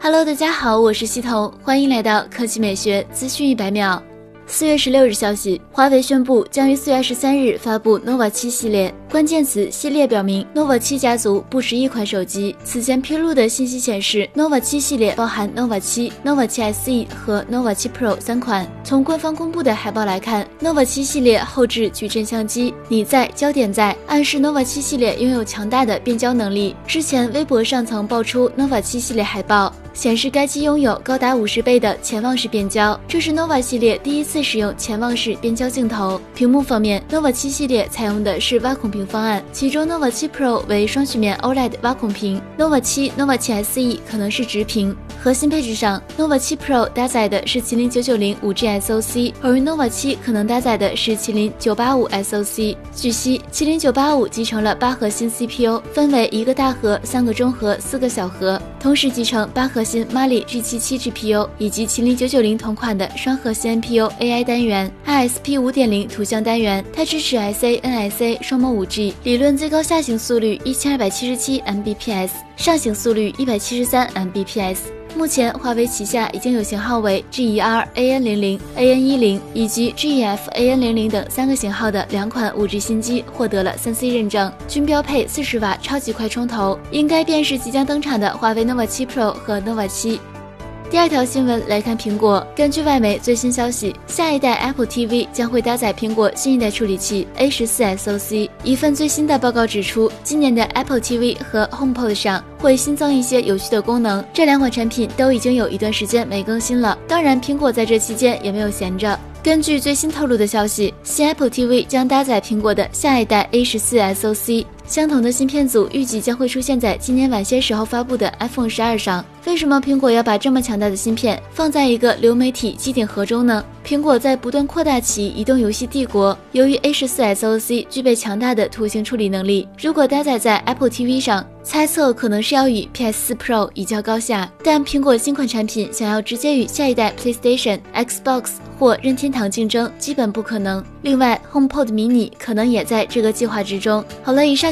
Hello，大家好，我是西彤，欢迎来到科技美学资讯一百秒。四月十六日消息，华为宣布将于四月十三日发布 nova 七系列。关键词系列表明，nova 七家族不止一款手机。此前披露的信息显示，nova 七系列包含 nova 七、nova 七 SE 和 nova 七 Pro 三款。从官方公布的海报来看，nova 七系列后置矩阵相机，你在焦点在，暗示 nova 七系列拥有强大的变焦能力。之前微博上曾爆出 nova 七系列海报。显示该机拥有高达五十倍的潜望式变焦，这是 nova 系列第一次使用潜望式变焦镜头。屏幕方面，nova 七系列采用的是挖孔屏方案，其中 nova 七 Pro 为双曲面 OLED 挖孔屏，nova 七、nova 七 SE 可能是直屏。核心配置上，nova 七 Pro 搭载的是麒麟九九零五 G SoC，而 nova 七可能搭载的是麒麟九八五 SoC。据悉，麒麟九八五集成了八核心 CPU，分为一个大核、三个中核、四个小核，同时集成八核。心 Mali G77 GPU 以及麒麟990同款的双核心 NPU AI 单元，ISP 5.0图像单元，它支持 SA、NSA 双模 G，理论最高下行速率1277 Mbps，上行速率173 Mbps。目前，华为旗下已经有型号为 GER AN00、AN10 以及 GEF AN00 等三个型号的两款 5G 新机获得了 3C 认证，均标配40瓦超级快充头，应该便是即将登场的华为 nova 7 Pro 和 nova 7。第二条新闻来看，苹果根据外媒最新消息，下一代 Apple TV 将会搭载苹果新一代处理器 A 十四 SoC。一份最新的报告指出，今年的 Apple TV 和 HomePod 上会新增一些有趣的功能。这两款产品都已经有一段时间没更新了，当然，苹果在这期间也没有闲着。根据最新透露的消息，新 Apple TV 将搭载苹果的下一代 A 十四 SoC，相同的芯片组预计将会出现在今年晚些时候发布的 iPhone 十二上。为什么苹果要把这么强大的芯片放在一个流媒体机顶盒中呢？苹果在不断扩大其移动游戏帝国。由于 A 十四 SoC 具备强大的图形处理能力，如果搭载在 Apple TV 上，猜测可能是要与 PS 4 Pro 一较高下。但苹果新款产品想要直接与下一代 PlayStation、Xbox 或任天堂竞争，基本不可能。另外，HomePod mini 可能也在这个计划之中。好了，以上